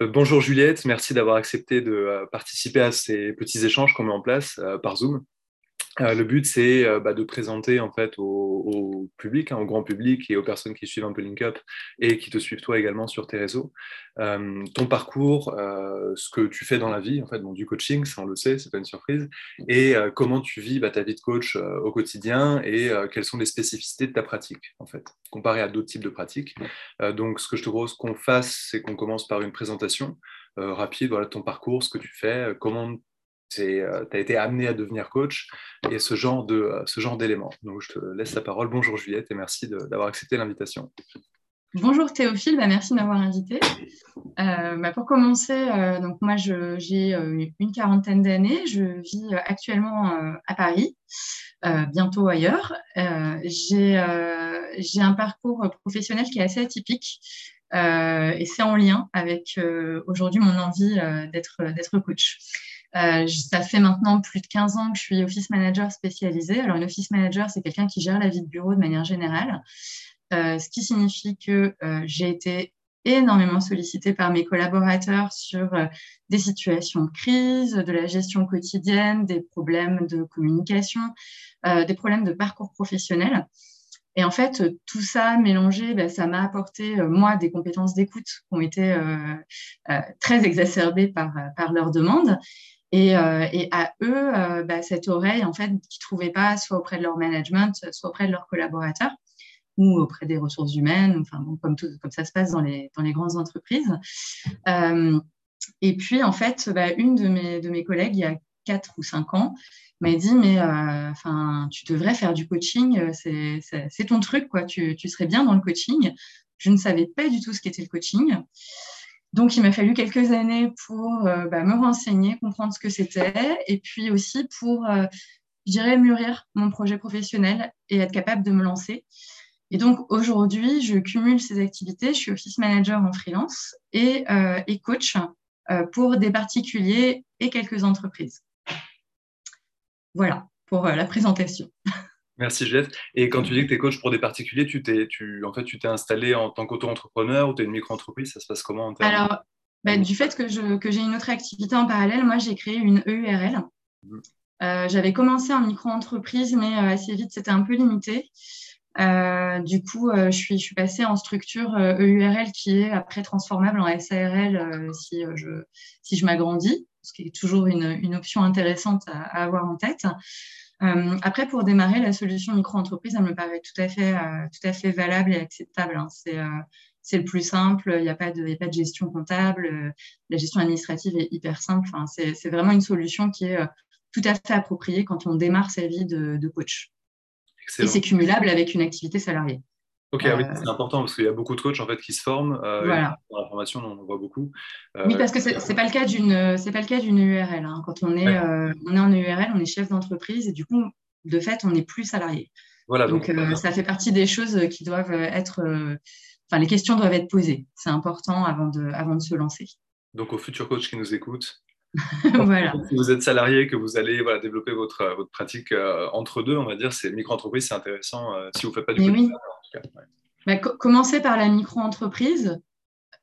bonjour Juliette, merci d'avoir accepté de participer à ces petits échanges qu'on met en place par Zoom. Euh, le but, c'est euh, bah, de présenter en fait au, public, hein, au grand public et aux personnes qui suivent un peu LinkUp et qui te suivent toi également sur tes réseaux, euh, ton parcours, ce que tu fais dans la vie, en fait, du coaching, ça on le sait, c'est pas une surprise, et comment tu vis bah, ta vie de coach au quotidien et quelles sont les spécificités de ta pratique, en fait, comparé à d'autres types de pratiques. donc, ce que je te propose qu'on fasse, c'est qu'on commence par une présentation rapide, voilà, ton parcours, ce que tu fais, comment tu euh, as été amené à devenir coach et ce genre de euh, ce genre d'éléments. Donc je te laisse la parole. Bonjour Juliette et merci d'avoir accepté l'invitation. Bonjour Théophile, bah, merci de m'avoir invité. Euh, bah, pour commencer, donc moi j'ai une quarantaine d'années, je vis actuellement à Paris, bientôt ailleurs. j'ai un parcours professionnel qui est assez atypique et c'est en lien avec aujourd'hui mon envie d'être coach. Euh, ça fait maintenant plus de 15 ans que je suis office manager spécialisé. Alors, une office manager, c'est quelqu'un qui gère la vie de bureau de manière générale, euh, ce qui signifie que euh, j'ai été énormément sollicitée par mes collaborateurs sur des situations de crise, de la gestion quotidienne, des problèmes de communication, des problèmes de parcours professionnel. Et en fait, tout ça mélangé, ben, ça m'a apporté, moi, des compétences d'écoute qui ont été très exacerbées par, par leurs demandes. Euh, et, à eux, euh, bah, cette oreille, en fait, qu'ils ne trouvaient pas soit auprès de leur management, soit auprès de leurs collaborateurs ou auprès des ressources humaines, enfin, comme, ça se passe dans les, grandes entreprises. Euh, et puis, en fait, bah, une de mes, collègues, il y a 4 ou 5 ans, m'a dit, mais enfin, tu devrais faire du coaching, c'est ton truc, quoi. Tu, serais bien dans le coaching. Je ne savais pas du tout ce qu'était le coaching. Donc, il m'a fallu quelques années pour euh, bah, me renseigner, comprendre ce que c'était, et puis aussi pour, euh, je dirais, mûrir mon projet professionnel et être capable de me lancer. Et donc, aujourd'hui, je cumule ces activités. Je suis office manager en freelance et, euh, et coach pour des particuliers et quelques entreprises. Voilà pour la présentation. Merci Juliette. Et quand tu dis que tu es coach pour des particuliers, tu t'es, tu, en fait, tu t'es installé en tant qu'auto-entrepreneur ou tu es une micro-entreprise? Ça se passe comment en Alors, bah, du fait que, je, que j'ai une autre activité en parallèle, moi j'ai créé une EURL. Mmh. Euh, j'avais commencé en micro-entreprise, mais euh, assez vite c'était un peu limité. Euh, du coup, je, suis, je suis passée en structure EURL e qui est après transformable en SARL si je, si je m'agrandis, ce qui est toujours une, une option intéressante à, à avoir en tête. Euh, après, pour démarrer, la solution micro-entreprise, elle me paraît tout à fait, euh, tout à fait valable et acceptable. Hein. Euh, c'est le plus simple, il n'y a, pas de, a pas de gestion comptable, la gestion administrative est hyper simple. Enfin, c'est vraiment une solution qui est tout à fait appropriée quand on démarre sa vie de, de coach. Et c'est cumulable avec une activité salariée. Ok, ah oui, c'est important parce qu'il y a beaucoup de coachs en fait qui se forment. Euh, voilà. Dans la formation, on en voit beaucoup. oui, parce que c'est n'est pas le cas d'une c'est pas le cas d'une URL. Hein. Quand on est euh, on est en URL, on est chef d'entreprise et du coup, de fait, on n'est plus salarié. Voilà. Donc, euh, ça fait partie des choses qui doivent être. Enfin, les questions doivent être posées. C'est important avant de avant de se lancer. Donc, aux futurs coachs qui nous écoutent, voilà. Si vous êtes salarié, que vous allez voilà, développer votre, votre pratique entre deux, on va dire, c'est micro-entreprise, c'est intéressant si vous ne faites pas du Bah, commencez par la micro-entreprise,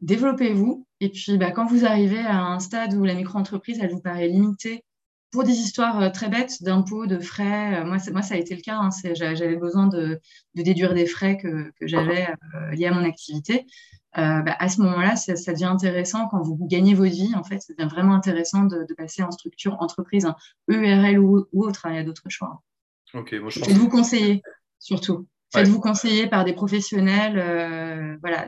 développez-vous, et puis bah, quand vous arrivez à un stade où la micro-entreprise, elle vous paraît limitée pour des histoires euh, très bêtes d'impôts, de frais, euh, moi, moi, ça a été le cas, hein, j'avais besoin de, déduire des frais que, j'avais euh, liés à mon activité. Bah, à ce moment-là, ça, devient intéressant quand vous gagnez votre vie, en fait, ça devient vraiment intéressant de, passer en structure entreprise, hein, EURL ou, autre, hein, il y a d'autres choix. Ok, moi je pense... Et de vous conseiller, surtout. Faites-vous conseiller par des professionnels. Euh, voilà,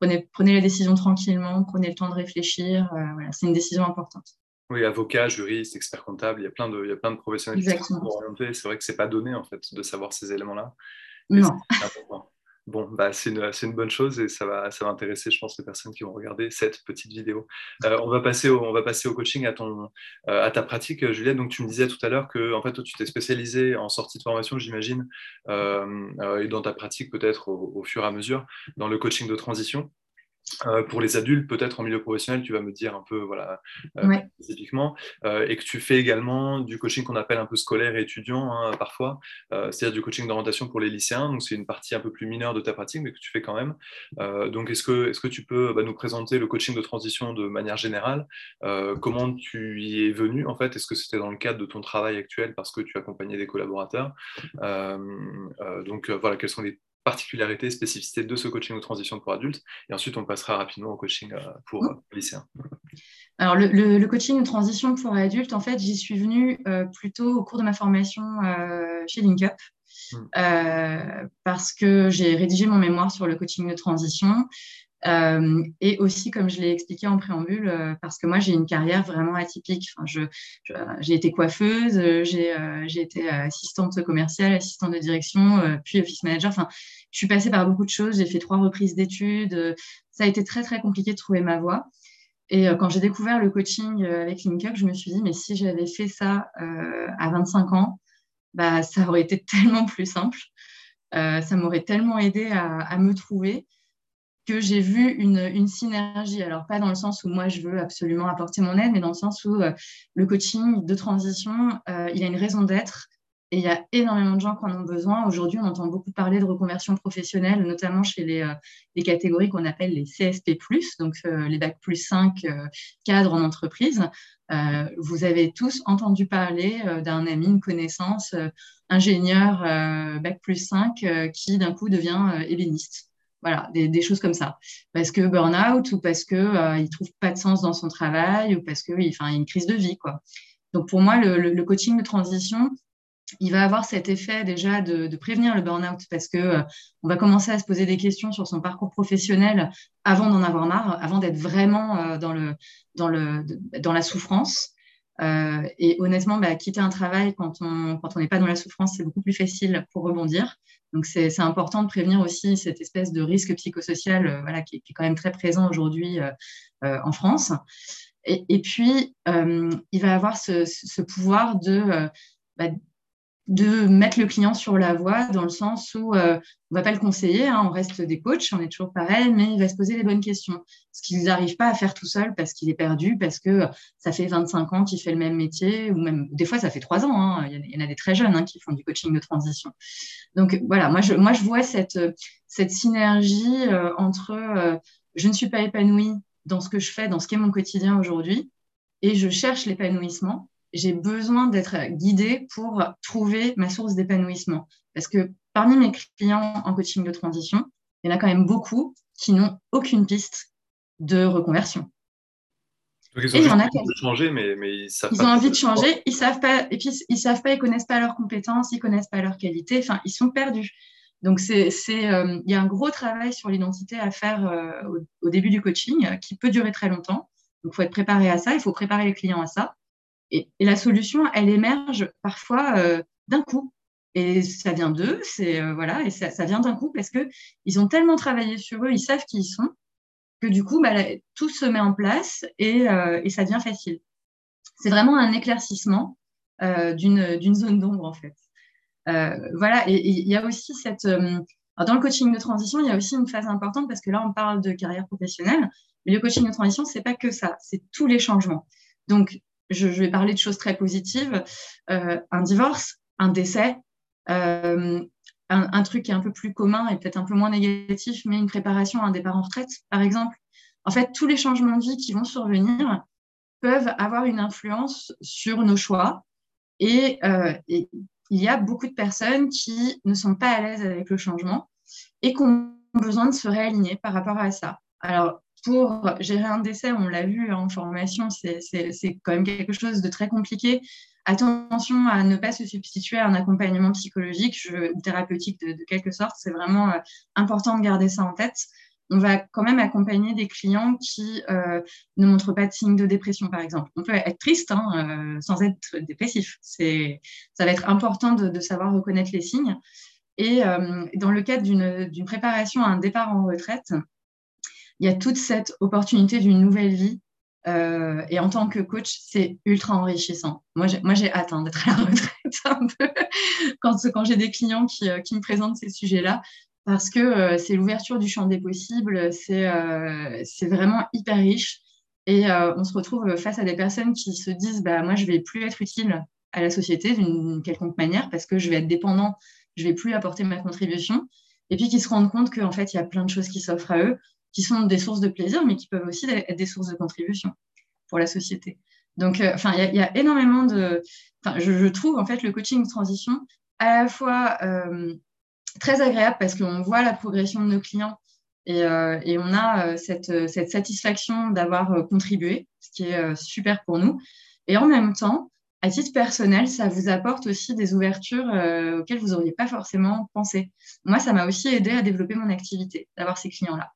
prenez, prenez la décision tranquillement, prenez le temps de réfléchir. Euh, voilà, c'est une décision importante. Oui, avocat, juriste, expert comptable, il y a plein de, il y a plein de professionnels qui sont orientés. C'est vrai que c'est pas donné en fait de savoir ces éléments-là. Non. Bon, bah, c'est une, bonne chose et ça va, intéresser, je pense, les personnes qui vont regarder cette petite vidéo. Euh, on, va passer au, coaching, à, euh, ta pratique, Juliette. Donc, tu me disais tout à l'heure que en fait, tu t'es spécialisé en sortie de formation, j'imagine, euh, et dans ta pratique peut-être au, fur et à mesure, dans le coaching de transition. Euh, pour les adultes, peut-être en milieu professionnel, tu vas me dire un peu, voilà, euh, spécifiquement, euh, et que tu fais également du coaching qu'on appelle un peu scolaire et étudiant hein, parfois, c'est-à-dire du coaching d'orientation pour les lycéens. Donc c'est une partie un peu plus mineure de ta pratique, mais que tu fais quand même. donc est-ce que, est-ce que tu peux bah, nous présenter le coaching de transition de manière générale? Comment tu y es venu en fait? Est-ce que c'était dans le cadre de ton travail actuel parce que tu accompagnais des collaborateurs? Donc voilà, quels sont les particularités, spécificités de ce coaching de transition pour adultes. Et ensuite, on passera rapidement au coaching euh, pour euh, lycéens. Alors, le, coaching de transition pour adultes, en fait, j'y suis venue euh, plutôt au cours de ma formation chez LinkUp. Hmm. parce que j'ai rédigé mon mémoire sur le coaching de transition euh, et aussi, comme je l'ai expliqué en préambule, euh, parce que moi, j'ai une carrière vraiment atypique. Enfin, je, j'ai été coiffeuse, euh, j'ai, j'ai été assistante commerciale, assistante de direction, puis office manager. Enfin, je suis passée par beaucoup de choses. J'ai fait trois reprises d'études. Ça a été très, très compliqué de trouver ma voie. Et quand j'ai découvert le coaching avec LinkUp, je me suis dit, mais si j'avais fait ça à 25 ans, bah, ça aurait été tellement plus simple. ça m'aurait tellement aidé à me trouver que j'ai vu une, synergie. Alors, pas dans le sens où moi, je veux absolument apporter mon aide, mais dans le sens où euh, le coaching de transition, euh, il a une raison d'être. Et il y a énormément de gens qui en ont besoin. Aujourd'hui, on entend beaucoup parler de reconversion professionnelle, notamment chez les, euh, catégories qu'on appelle les CSP+, donc les Bac plus 5 cadres en entreprise. vous avez tous entendu parler d'un ami, une connaissance, ingénieur Bac plus 5 qui d'un coup devient ébéniste. Voilà, des, choses comme ça. Parce que burn-out ou parce qu'il euh, ne trouve pas de sens dans son travail ou parce qu'il enfin, a une crise de vie. Quoi. Donc pour moi, le, coaching de transition, il va avoir cet effet déjà de, prévenir le burn-out parce que euh, va commencer à se poser des questions sur son parcours professionnel avant d'en avoir marre, avant d'être vraiment euh, dans, le, dans, le, dans la souffrance. Euh, et honnêtement, bah, quitter un travail quand on quand n'est pas dans la souffrance, c'est beaucoup plus facile pour rebondir. Donc c'est important de prévenir aussi cette espèce de risque psychosocial euh, voilà, qui, est quand même très présent aujourd'hui euh, en France. Et, puis, il va avoir ce, pouvoir de, bah, de mettre le client sur la voie dans le sens où euh, on ne va pas le conseiller, hein, on reste des coachs, on est toujours pareil, mais il va se poser les bonnes questions. Ce qu'il n'arrive pas à faire tout seul parce qu'il est perdu, parce que ça fait 25 ans qu'il fait le même métier, ou même des fois ça fait 3 ans, hein. il, y en a des très jeunes hein, qui font du coaching de transition. Donc voilà, moi je, moi, je vois cette, cette synergie euh, entre euh, je ne suis pas épanouie dans ce que je fais, dans ce qu'est mon quotidien aujourd'hui, et je cherche l'épanouissement j'ai besoin d'être guidée pour trouver ma source d'épanouissement. Parce que parmi mes clients en coaching de transition, il y en a quand même beaucoup qui n'ont aucune piste de reconversion. Donc ils ont envie de changer, mais, mais ils savent ils ont envie de changer, ils savent pas, et puis ils savent pas, ils connaissent pas leurs compétences, ils connaissent pas leurs qualités, enfin ils sont perdus. Donc c'est, euh, il y a un gros travail sur l'identité à faire euh, au, début du coaching euh, qui peut durer très longtemps. Donc il faut être préparé à ça, il faut préparer les clients à ça. Et, la solution, elle émerge parfois euh, d'un coup. Et ça vient d'eux, c'est euh, voilà, et ça, vient d'un coup parce que ils ont tellement travaillé sur eux, ils savent qui ils sont, que du coup, bah, tout se met en place et, euh, et ça devient facile. C'est vraiment un éclaircissement d'une zone d'ombre en fait. voilà, et il y a aussi cette dans le coaching de transition, il y a aussi une phase importante parce que là, on parle de carrière professionnelle, mais le coaching de transition, c'est pas que ça, c'est tous les changements. Donc, je, vais parler de choses très positives. Euh, un divorce, un décès, euh, un, truc qui est un peu plus commun et peut-être un peu moins négatif, mais une préparation à un départ en retraite, par exemple. En fait, tous les changements de vie qui vont survenir peuvent avoir une influence sur nos choix. Et, euh, et il y a beaucoup de personnes qui ne sont pas à l'aise avec le changement et qui ont besoin de se réaligner par rapport à ça. Alors, pour gérer un décès, on l'a vu en formation, c'est quand même quelque chose de très compliqué. Attention à ne pas se substituer à un accompagnement psychologique thérapeutique de, quelque sorte. C'est vraiment euh, important de garder ça en tête. On va quand même accompagner des clients qui euh, ne montrent pas de signes de dépression, par exemple. On peut être triste hein, euh, sans être dépressif. Ça va être important de, savoir reconnaître les signes. Et dans le cadre d'une préparation à un départ en retraite, il y a toute cette opportunité d'une nouvelle vie. Euh, et en tant que coach, c'est ultra enrichissant. Moi, j'ai hâte hein, d'être à la retraite. Quand, j'ai des clients qui, euh, qui, me présentent ces sujets-là, parce que c'est l'ouverture du champ des possibles, c'est vraiment hyper riche. Et on se retrouve face à des personnes qui se disent bah, Moi, je ne vais plus être utile à la société d'une quelconque manière parce que je vais être dépendant, je ne vais plus apporter ma contribution. Et puis qui se rendent compte qu'en fait, il y a plein de choses qui s'offrent à eux, qui sont des sources de plaisir, mais qui peuvent aussi être des sources de contribution pour la société. Donc, euh, enfin, il y, a énormément de. Je, je, trouve en fait le coaching transition à la fois euh, très agréable parce qu'on voit la progression de nos clients et, euh, on a cette, cette satisfaction d'avoir contribué, ce qui est super pour nous. Et en même temps, à titre personnel, ça vous apporte aussi des ouvertures auxquelles vous n'auriez pas forcément pensé. Moi, ça m'a aussi aidé à développer mon activité, d'avoir ces clients-là.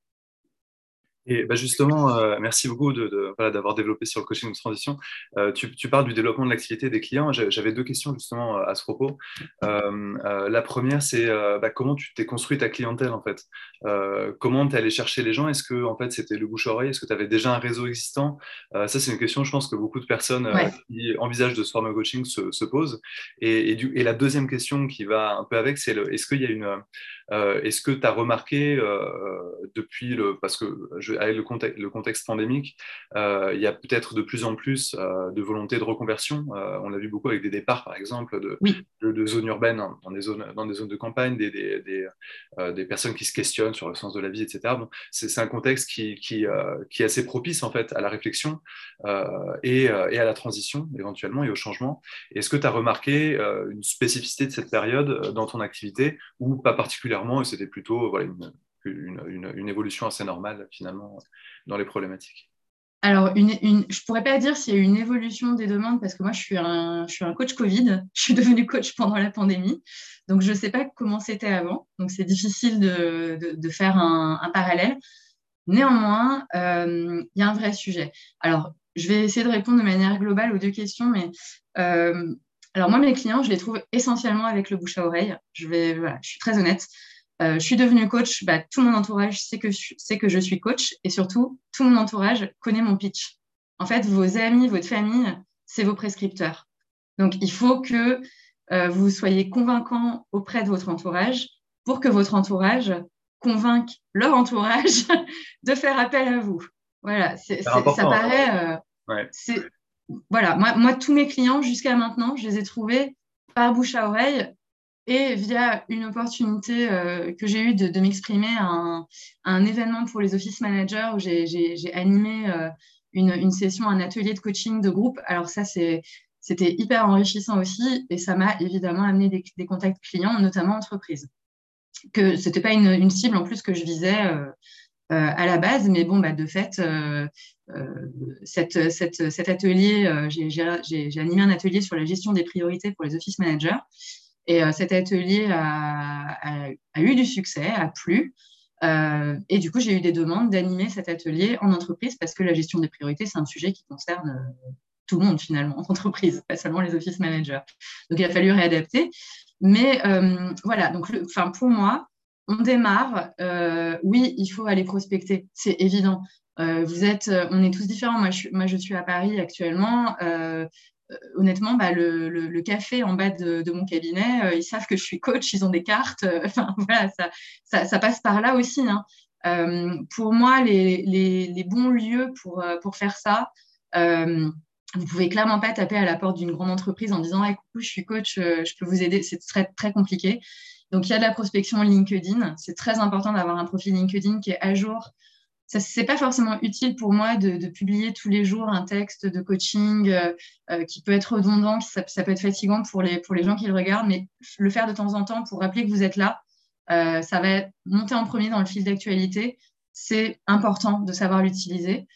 Et bah justement, euh, merci beaucoup d'avoir de, voilà, développé sur le coaching de transition. Euh, tu, tu, parles du développement de l'activité des clients. J'avais deux questions justement à ce propos. Euh, la première, c'est bah, comment tu t'es construit ta clientèle en fait? Comment tu es allé chercher les gens? Est-ce que en fait c'était le bouche-oreille Est-ce que tu avais déjà un réseau existant? Ça, c'est une question, je pense, que beaucoup de personnes qui envisagent de se former au coaching se, se posent. Et, et, du, et, la deuxième question qui va un peu avec, c'est est-ce qu'il y a une euh, est-ce que tu as remarqué euh, depuis le. Parce que avec le contexte, le contexte pandémique, euh, il y a peut-être de plus en plus de volonté de reconversion. on l'a vu beaucoup avec des départs, par exemple, de, de, zones urbaines dans des zones, dans des zones de campagne, des, des, des, personnes qui se questionnent sur le sens de la vie, etc. c'est un contexte qui, qui, qui, est assez propice, en fait, à la réflexion et, et, à la transition, éventuellement, et au changement. Est-ce que tu as remarqué une spécificité de cette période dans ton activité ou pas particulièrement? Et c'était plutôt une, évolution assez normale finalement dans les problématiques. Alors, je ne pourrais pas dire s'il y a eu une évolution des demandes parce que moi, je suis, un, je suis un coach Covid. Je suis devenue coach pendant la pandémie. Donc, je ne sais pas comment c'était avant. Donc, c'est difficile de, de, faire un, un, parallèle. Néanmoins, euh, il y a un vrai sujet. Alors, je vais essayer de répondre de manière globale aux deux questions, mais euh, alors moi, mes clients, je les trouve essentiellement avec le bouche à oreille. Je, vais, voilà, je suis très honnête. Euh, je suis devenue coach, bah, tout mon entourage sait que, je, sait que je suis coach et surtout, tout mon entourage connaît mon pitch. En fait, vos amis, votre famille, c'est vos prescripteurs. Donc, il faut que euh, vous soyez convaincant auprès de votre entourage pour que votre entourage convainque leur entourage de faire appel à vous. Voilà, ça paraît. Euh, voilà, moi, tous mes clients jusqu'à maintenant, je les ai trouvés par bouche à oreille et via une opportunité euh, que j'ai eue de, m'exprimer à un, événement pour les office managers où j'ai animé euh, une, session, un atelier de coaching de groupe. Alors ça, c'était hyper enrichissant aussi et ça m'a évidemment amené des, contacts clients, notamment entreprises. Que ce n'était pas une, cible en plus que je visais euh, à la base, mais bon, bah, de fait, euh, cette, cet atelier, euh, j'ai animé un atelier sur la gestion des priorités pour les office managers. Et euh, cet atelier a, eu du succès, a plu. et du coup, j'ai eu des demandes d'animer cet atelier en entreprise parce que la gestion des priorités, c'est un sujet qui concerne tout le monde finalement en entreprise, pas seulement les office managers. Donc, il a fallu réadapter. Mais voilà, donc enfin, pour moi, on démarre. oui, il faut aller prospecter, c'est évident. Euh, vous êtes, euh, on est tous différents. Moi, je, suis, à Paris actuellement. Euh, honnêtement, bah, le, café en bas de, mon cabinet, ils savent que je suis coach, ils ont des cartes. Enfin, voilà, ça, passe par là aussi. Hein. pour moi, les, bons lieux pour, faire ça, vous pouvez clairement pas taper à la porte d'une grande entreprise en disant coucou, je suis coach, je peux vous aider. C'est très compliqué. Donc, il y a de la prospection LinkedIn. C'est très important d'avoir un profil LinkedIn qui est à jour, ce n'est pas forcément utile pour moi de, publier tous les jours un texte de coaching euh, euh, qui peut être redondant, ça, peut être fatigant pour les, pour les gens qui le regardent, mais le faire de temps en temps pour rappeler que vous êtes là, euh, ça va monter en premier dans le fil d'actualité. C'est important de savoir l'utiliser.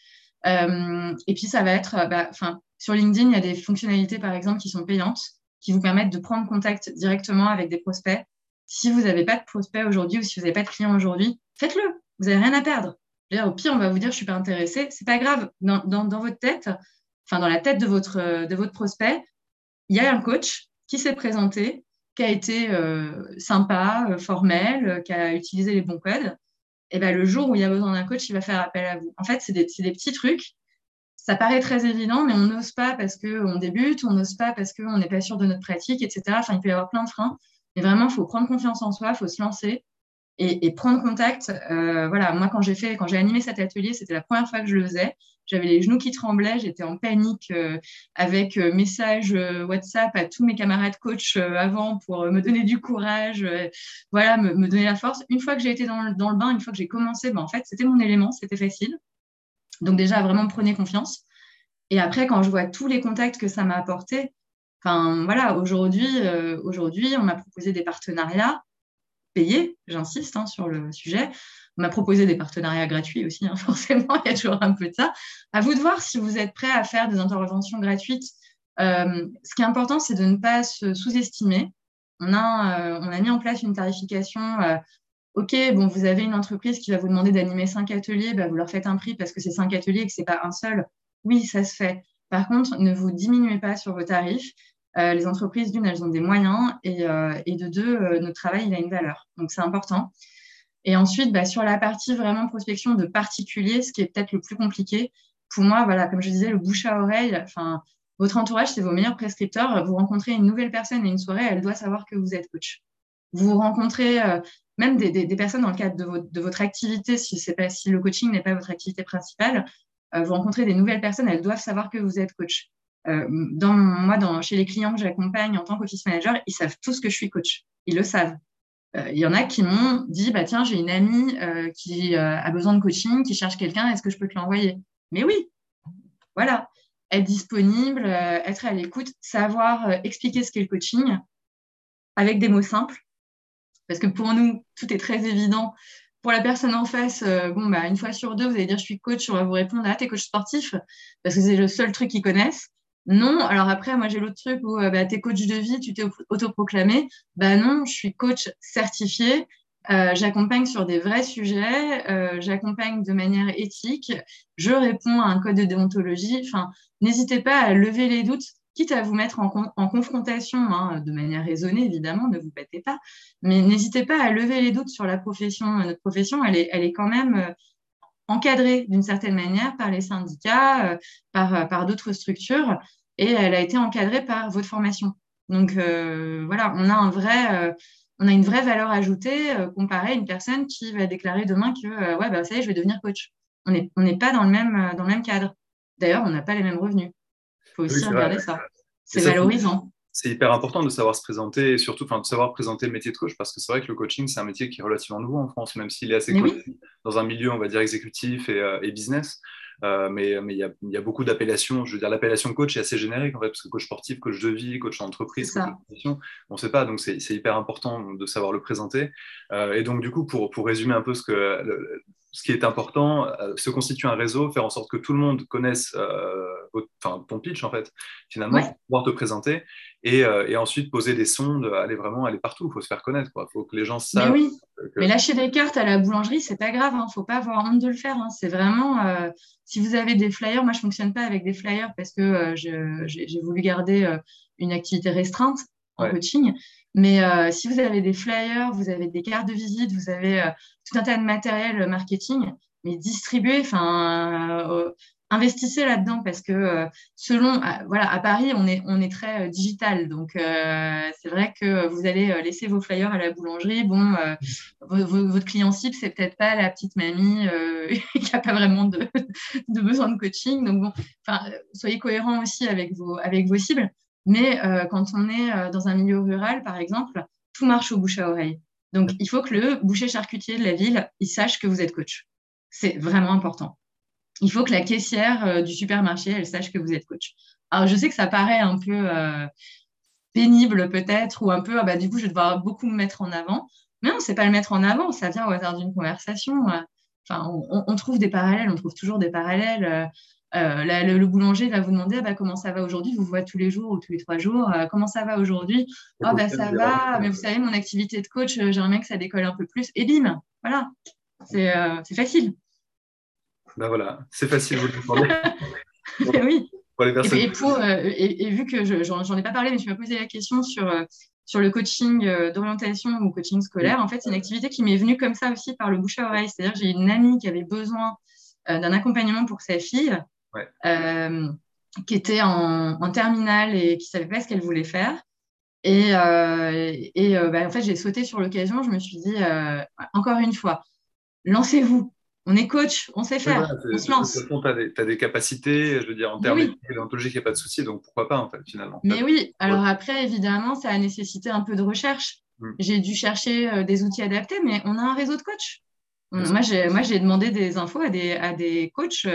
et puis, ça va être, bah, sur LinkedIn, il y a des fonctionnalités, par exemple, qui sont payantes, qui vous permettent de prendre contact directement avec des prospects. Si vous n'avez pas de prospects aujourd'hui ou si vous n'avez pas de clients aujourd'hui, faites-le. Vous n'avez rien à perdre au pire, on va vous dire, je ne suis pas intéressé. Ce n'est pas grave. Dans, votre tête, enfin, dans la tête de votre, de votre prospect, il y a un coach qui s'est présenté, qui a été euh, sympa, euh, formel, euh, qui a utilisé les bons codes. Et ben, le jour où il y a besoin d'un coach, il va faire appel à vous. En fait, c'est des, des, petits trucs. Ça paraît très évident, mais on n'ose pas parce qu'on débute, on n'ose pas parce qu'on n'est pas sûr de notre pratique, etc. Enfin, il peut y avoir plein de freins. Mais vraiment, il faut prendre confiance en soi, il faut se lancer. Et, prendre contact. voilà, moi, quand j'ai fait, quand j'ai animé cet atelier, c'était la première fois que je le faisais. J'avais les genoux qui tremblaient, j'étais en panique avec message WhatsApp à tous mes camarades coach avant pour me donner du courage, voilà, me, donner la force. Une fois que j'ai été dans le, bain, une fois que j'ai commencé, ben, en fait, c'était mon élément, c'était facile. Donc déjà, vraiment, prenez confiance. Et après, quand je vois tous les contacts que ça m'a apporté, enfin voilà, aujourd'hui, aujourd'hui, on m'a proposé des partenariats payés, j'insiste hein, sur le sujet. On m'a proposé des partenariats gratuits aussi, hein, forcément, il y a toujours un peu de ça. À vous de voir si vous êtes prêt à faire des interventions gratuites. Euh, ce qui est important, c'est de ne pas se sous-estimer. On a, euh, on a mis en place une tarification. Euh, OK, bon, vous avez une entreprise qui va vous demander d'animer cinq ateliers, bah, vous leur faites un prix parce que c'est cinq ateliers et que ce n'est pas un seul. Oui, ça se fait. Par contre, ne vous diminuez pas sur vos tarifs. Les entreprises, d'une, elles ont des moyens et, et de deux, notre travail, il a une valeur. Donc, c'est important. Et ensuite, bah, sur la partie vraiment prospection de particuliers, ce qui est peut-être le plus compliqué, pour moi, voilà, comme je disais, le bouche à oreille, enfin, votre entourage, c'est vos meilleurs prescripteurs. Vous rencontrez une nouvelle personne et une soirée, elle doit savoir que vous êtes coach. Vous rencontrez euh, même des, personnes dans le cadre de, de votre activité, si, pas, si le coaching n'est pas votre activité principale, euh, vous rencontrez des nouvelles personnes, elles doivent savoir que vous êtes coach. Euh, dans, moi, dans, chez les clients que j'accompagne en tant qu'office manager, ils savent tous que je suis coach. Ils le savent. Euh, il y en a qui m'ont dit bah tiens j'ai une amie euh, qui euh, a besoin de coaching qui cherche quelqu'un est-ce que je peux te l'envoyer? Mais oui voilà être disponible être à l'écoute savoir expliquer ce qu'est le coaching avec des mots simples parce que pour nous tout est très évident pour la personne en face, bon, bah, une fois sur deux, vous allez dire je suis coach, on va vous répondre ah, t'es coach sportif, parce que c'est le seul truc qu'ils connaissent. Non, alors après, moi j'ai l'autre truc où euh, bah, tu es coach de vie, tu t'es autoproclamé. Bah non, je suis coach certifié. Euh, j'accompagne sur des vrais sujets, euh, j'accompagne de manière éthique, je réponds à un code de déontologie. Enfin, n'hésitez pas à lever les doutes, quitte à vous mettre en, confrontation, hein, de manière raisonnée évidemment, ne vous battez pas, mais n'hésitez pas à lever les doutes sur la profession. Notre profession, elle est, elle est quand même encadrée d'une certaine manière par les syndicats, euh, par, euh, par d'autres structures, et elle a été encadrée par votre formation. Donc euh, voilà, on a, un vrai, on a une vraie valeur ajoutée comparée à une personne qui va déclarer demain que ouais, bah, ça y est, je vais devenir coach. On n'est on pas dans le, même, dans le même cadre. D'ailleurs, on n'a pas les mêmes revenus. Il faut aussi regarder ça. C'est valorisant c'est hyper important de savoir se présenter et surtout de savoir présenter le métier de coach parce que c'est vrai que le coaching, c'est un métier qui est relativement nouveau en France, même s'il est assez connu dans un milieu, on va dire, exécutif et, euh, business. Euh, mais il y, a, y, a, beaucoup d'appellations. Je veux dire, l'appellation coach est assez générique en fait, parce que coach sportif, coach de vie, coach d'entreprise, coach de on ne sait pas. Donc, c'est hyper important de savoir le présenter. Euh, et donc, du coup, pour, pour résumer un peu ce que ce qui est important, euh, se constituer un réseau, faire en sorte que tout le monde connaisse euh, ton pitch, en fait, finalement, pour pouvoir te présenter, et, euh, et, ensuite poser des sondes, aller vraiment aller partout, il faut se faire connaître, il faut que les gens savent. Mais oui, mais lâcher des cartes à la boulangerie, c'est pas grave, il hein. ne faut pas avoir honte de le faire, hein. c'est vraiment, si vous avez des flyers, moi je fonctionne pas avec des flyers parce que j'ai voulu garder une activité restreinte en coaching, mais euh, si vous avez des flyers, vous avez des cartes de visite, vous avez euh, tout un tas de matériel marketing, mais distribuez, enfin, euh, investissez là-dedans parce que selon, voilà, à Paris, on est, on est très digital. Donc, c'est vrai que vous allez laisser vos flyers à la boulangerie. Bon, votre client cible, c'est peut-être pas la petite mamie qui n'a pas vraiment de, besoin de coaching. Donc, bon, soyez cohérents aussi avec vos, avec vos cibles. Mais euh, quand on est euh, dans un milieu rural, par exemple, tout marche au bouche à oreille. Donc, il faut que le boucher charcutier de la ville, il sache que vous êtes coach. C'est vraiment important. Il faut que la caissière euh, du supermarché, elle sache que vous êtes coach. Alors, je sais que ça paraît un peu pénible peut-être, ou un peu, ah bah, du coup, je vais devoir beaucoup me mettre en avant. Mais non, c'est pas le mettre en avant, ça vient au hasard d'une conversation. Enfin, on, on, trouve des parallèles, on trouve toujours des parallèles. Euh, le, boulanger va vous demander ah bah, comment ça va aujourd'hui, vous voyez tous les jours ou tous les trois jours, euh, comment ça va aujourd'hui? Ah bah ça va, mais vous savez, mon activité de coach, euh, j'aimerais que ça décolle un peu plus, et bim, voilà, c'est facile. Ben voilà, c'est facile, vous le demandez. oui. Et, vu que j'en ai pas parlé, mais tu m'as posé la question sur, sur le coaching d'orientation ou coaching scolaire, en fait, c'est une activité qui m'est venue comme ça aussi par le bouche à oreille. C'est-à-dire j'ai une amie qui avait besoin d'un accompagnement pour sa fille euh, qui était en, terminale et qui ne savait pas ce qu'elle voulait faire. Et, et bah, en fait, j'ai sauté sur l'occasion. Je me suis dit, encore une fois, lancez-vous. On est coach, on sait faire, on se lance. Tu as, des capacités, je veux dire, en termes oui. il n'y a pas de souci, donc pourquoi pas, en fait, finalement. Mais oui, alors après, évidemment, ça a nécessité un peu de recherche. Mm. J'ai dû chercher des outils adaptés, mais on a un réseau de coachs. Moi, j'ai demandé des infos à des, à des coachs.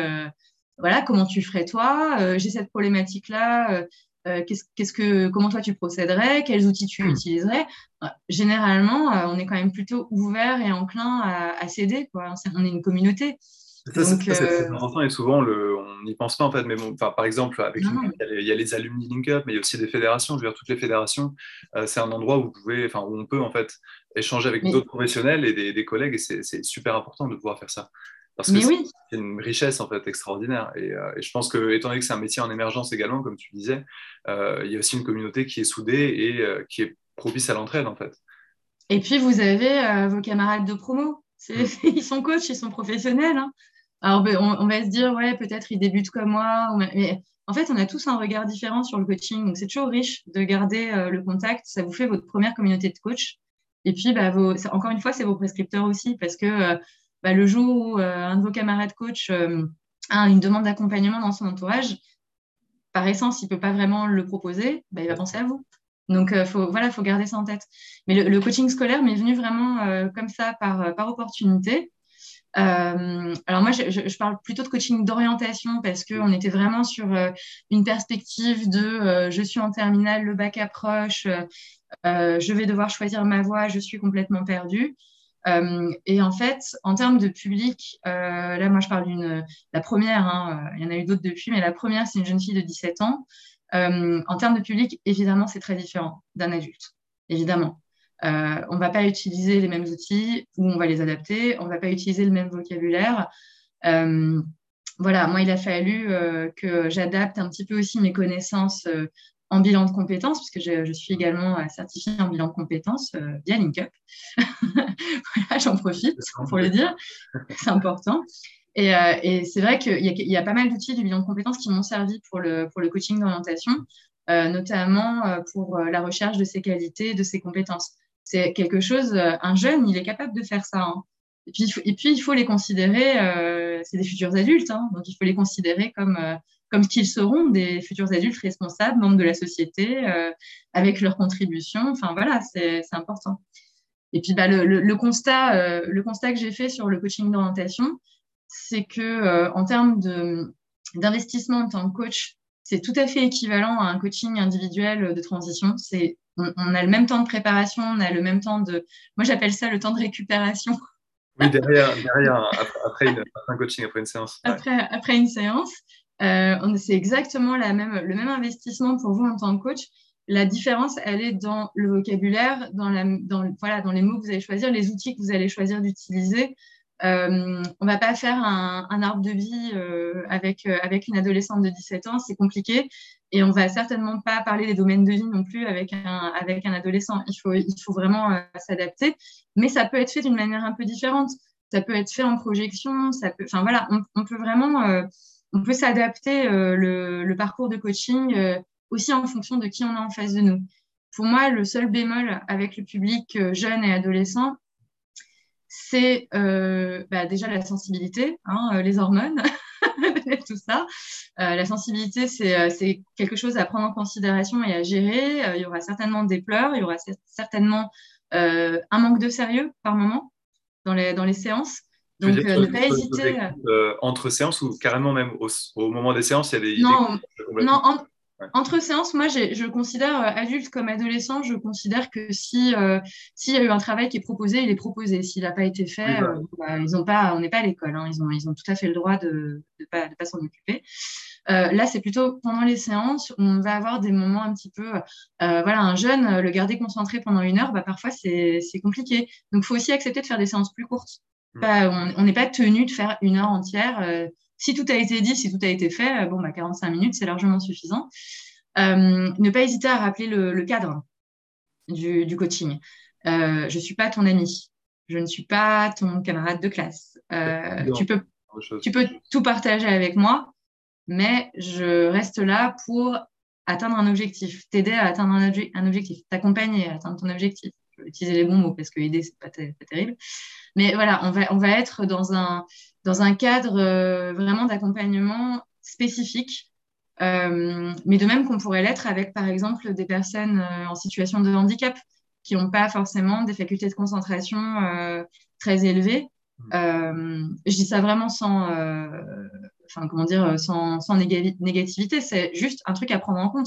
Voilà, comment tu ferais toi J'ai cette problématique-là. Euh, qu'est-ce, que, comment toi tu procéderais, quels outils tu hmm. utiliserais? Euh, généralement, euh, on est quand même plutôt ouvert et enclin à, s'aider. Quoi. On est une communauté. Ça, c'est, important et souvent le, on n'y pense pas en fait. Mais bon, par exemple, avec il, y a les, alumni Link Up, mais il y a aussi des fédérations. Je veux dire, toutes les fédérations, c'est un endroit où vous pouvez, enfin, où on peut en fait échanger avec d'autres professionnels et des, des collègues. Et c'est, c'est super important de pouvoir faire ça. Parce que c'est une richesse en fait extraordinaire. Euh, et, je pense que, étant donné que c'est un métier en émergence également, comme tu disais, euh, il y a aussi une communauté qui est soudée et euh, qui est propice à l'entraide en fait. Et puis vous avez vos camarades de promo. Mm. Ils sont coachs, ils sont professionnels. Hein. Alors ben, on, va se dire, ouais, peut-être ils débutent comme moi. Mais en fait, on a tous un regard différent sur le coaching. Donc c'est toujours riche de garder le contact. Ça vous fait votre première communauté de coach. Et puis, bah, encore une fois, c'est vos prescripteurs aussi parce que bah, le jour où euh, un de vos camarades coach euh, a une demande d'accompagnement dans son entourage, par essence, il ne peut pas vraiment le proposer, bah, il va penser à vous. Donc, il euh, faut, voilà, faut garder ça en tête. Mais le, coaching scolaire m'est venu vraiment comme ça par, par opportunité. alors moi, je, parle plutôt de coaching d'orientation parce qu'on était vraiment sur une perspective de je suis en terminale, le bac approche, je vais devoir choisir ma voie, je suis complètement perdue. Euh, et en fait, en termes de public, euh, là, moi, je parle d'une, la première, hein, euh, il y en a eu d'autres depuis, mais la première, c'est une jeune fille de 17 ans. en termes de public, évidemment, c'est très différent d'un adulte, évidemment. on ne va pas utiliser les mêmes outils ou on va les adapter, on ne va pas utiliser le même vocabulaire. voilà, moi, il a fallu que j'adapte un petit peu aussi mes connaissances en bilan de compétences, puisque je, suis également certifiée en bilan de compétences via LinkUp. j'en profite pour le dire, c'est important. Et, euh, et c'est vrai qu'il y, y, a pas mal d'outils du bilan de compétences qui m'ont servi pour le, pour le coaching d'orientation, notamment pour la recherche de ses qualités, de ses compétences. C'est quelque chose, un jeune, il est capable de faire ça. Hein. Et, puis, et puis, il faut les considérer, c'est des futurs adultes, hein, donc il faut les considérer comme comme qu'ils seront des futurs adultes responsables, membres de la société, euh, avec leurs contributions. Enfin voilà, c'est important. Et puis bah, le, constat, euh, le constat que j'ai fait sur le coaching d'orientation, c'est que euh, en termes d'investissement en tant que coach, c'est tout à fait équivalent à un coaching individuel de transition. C'est on, a le même temps de préparation, on a le même temps de. Moi, j'appelle ça le temps de récupération. Oui, derrière, derrière après, un coaching, après une séance. Après, après une séance. Euh, c'est exactement la même, le même investissement pour vous en tant que coach. La différence, elle est dans le vocabulaire, dans, la, dans, voilà, dans les mots que vous allez choisir, les outils que vous allez choisir d'utiliser. Euh, on ne va pas faire un, un arbre de vie euh, avec, euh, avec une adolescente de 17 ans, c'est compliqué. Et on ne va certainement pas parler des domaines de vie non plus avec un, avec un adolescent. Il faut, il faut vraiment euh, s'adapter. Mais ça peut être fait d'une manière un peu différente. Ça peut être fait en projection. Ça peut, enfin voilà, on, peut vraiment on peut s'adapter euh, le, parcours de coaching euh, aussi en fonction de qui on a en face de nous. Pour moi, le seul bémol avec le public euh, jeune et adolescent, c'est bah, déjà la sensibilité, hein, les hormones, tout ça. la sensibilité, c'est quelque chose à prendre en considération et à gérer. il y aura certainement des pleurs, il y aura certainement un manque de sérieux par moment dans les, dans les séances. Donc, euh, ne pas hésiter. Euh, entre séances ou carrément même au, moment des séances, il y a des. Non, non entre séances, moi, je considère euh, adulte comme adolescent, je considère que si s'il y a eu un travail qui est proposé, il est proposé. S'il n'a pas été fait, bah, ils ont pas, on n'est pas à l'école. Hein, ils, ont, ils ont tout à fait le droit de ne pas, pas s'en occuper. là, c'est plutôt pendant les séances on va avoir des moments un petit peu. voilà, un jeune, le garder concentré pendant une heure, bah, parfois c'est compliqué. Donc, il faut aussi accepter de faire des séances plus courtes. Mm. on n'est pas tenu de faire une heure entière. Euh, si tout a été dit, si tout a été fait, euh, bon, bah, 45 minutes, c'est largement suffisant. Euh, ne pas hésiter à rappeler le, cadre du, coaching. je ne suis pas ton ami. Je ne suis pas ton camarade de classe. tu, peux, tu peux tout partager avec moi, mais je reste là pour atteindre un objectif, t'aider à atteindre un, un objectif, t'accompagner à atteindre ton objectif. Utiliser les bons mots parce que aider, c'est pas, pas terrible. Mais voilà, on va, on va être dans un, dans un cadre euh, vraiment d'accompagnement spécifique. Euh, mais de même qu'on pourrait l'être avec, par exemple, des personnes euh, en situation de handicap qui n'ont pas forcément des facultés de concentration très élevées. je dis ça vraiment sans, enfin, comment dire, sans, sans négativité, c'est juste un truc à prendre en compte.